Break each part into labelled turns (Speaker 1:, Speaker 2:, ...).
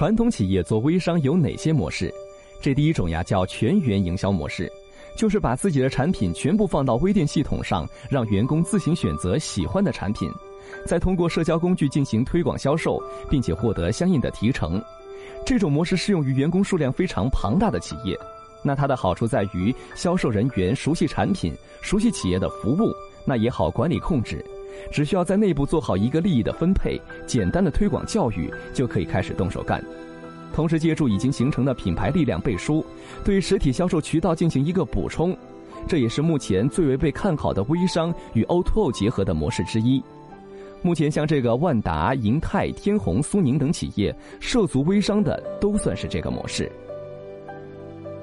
Speaker 1: 传统企业做微商有哪些模式？这第一种呀叫全员营销模式，就是把自己的产品全部放到微店系统上，让员工自行选择喜欢的产品，再通过社交工具进行推广销售，并且获得相应的提成。这种模式适用于员工数量非常庞大的企业。那它的好处在于，销售人员熟悉产品，熟悉企业的服务，那也好管理控制。只需要在内部做好一个利益的分配，简单的推广教育就可以开始动手干。同时，借助已经形成的品牌力量背书，对实体销售渠道进行一个补充，这也是目前最为被看好的微商与 O2O 结合的模式之一。目前，像这个万达、银泰、天虹、苏宁等企业涉足微商的，都算是这个模式。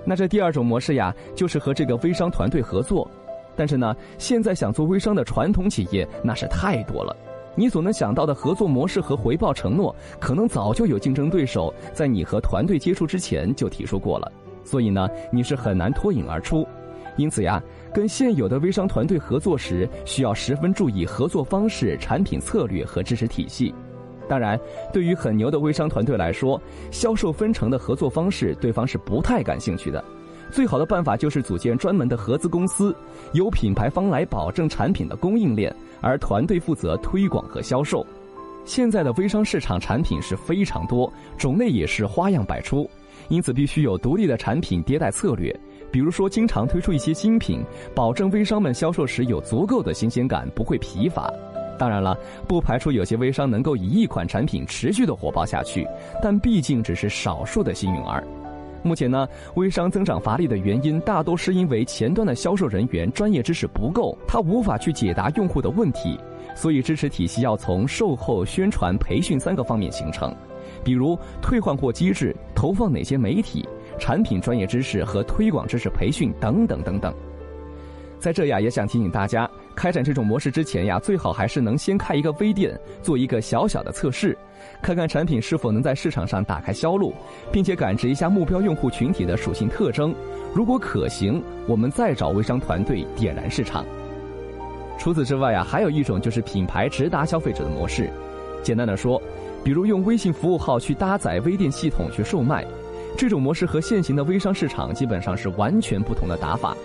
Speaker 1: 那这第二种模式呀，就是和这个微商团队合作。但是呢，现在想做微商的传统企业那是太多了，你所能想到的合作模式和回报承诺，可能早就有竞争对手在你和团队接触之前就提出过了，所以呢，你是很难脱颖而出。因此呀，跟现有的微商团队合作时，需要十分注意合作方式、产品策略和支持体系。当然，对于很牛的微商团队来说，销售分成的合作方式，对方是不太感兴趣的。最好的办法就是组建专门的合资公司，由品牌方来保证产品的供应链，而团队负责推广和销售。现在的微商市场产品是非常多，种类也是花样百出，因此必须有独立的产品迭代策略。比如说，经常推出一些新品，保证微商们销售时有足够的新鲜感，不会疲乏。当然了，不排除有些微商能够以一款产品持续的火爆下去，但毕竟只是少数的幸运儿。目前呢，微商增长乏力的原因大多是因为前端的销售人员专业知识不够，他无法去解答用户的问题，所以支持体系要从售后、宣传、培训三个方面形成，比如退换货机制、投放哪些媒体、产品专业知识和推广知识培训等等等等。在这呀，也想提醒大家，开展这种模式之前呀，最好还是能先开一个微店，做一个小小的测试，看看产品是否能在市场上打开销路，并且感知一下目标用户群体的属性特征。如果可行，我们再找微商团队点燃市场。除此之外呀，还有一种就是品牌直达消费者的模式。简单的说，比如用微信服务号去搭载微店系统去售卖，这种模式和现行的微商市场基本上是完全不同的打法。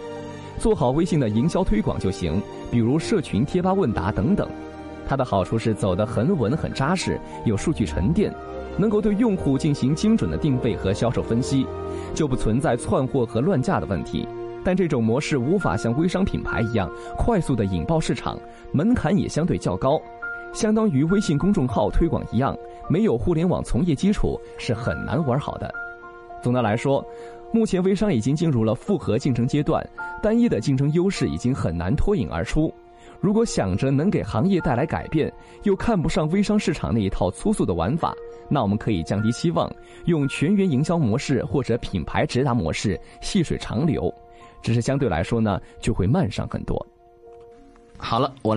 Speaker 1: 做好微信的营销推广就行，比如社群贴吧问答等等。它的好处是走得很稳很扎实，有数据沉淀，能够对用户进行精准的定位和销售分析，就不存在窜货和乱价的问题。但这种模式无法像微商品牌一样快速的引爆市场，门槛也相对较高，相当于微信公众号推广一样，没有互联网从业基础是很难玩好的。总的来说。目前微商已经进入了复合竞争阶段，单一的竞争优势已经很难脱颖而出。如果想着能给行业带来改变，又看不上微商市场那一套粗俗的玩法，那我们可以降低期望，用全员营销模式或者品牌直达模式细水长流。只是相对来说呢，就会慢上很多。
Speaker 2: 好了，我。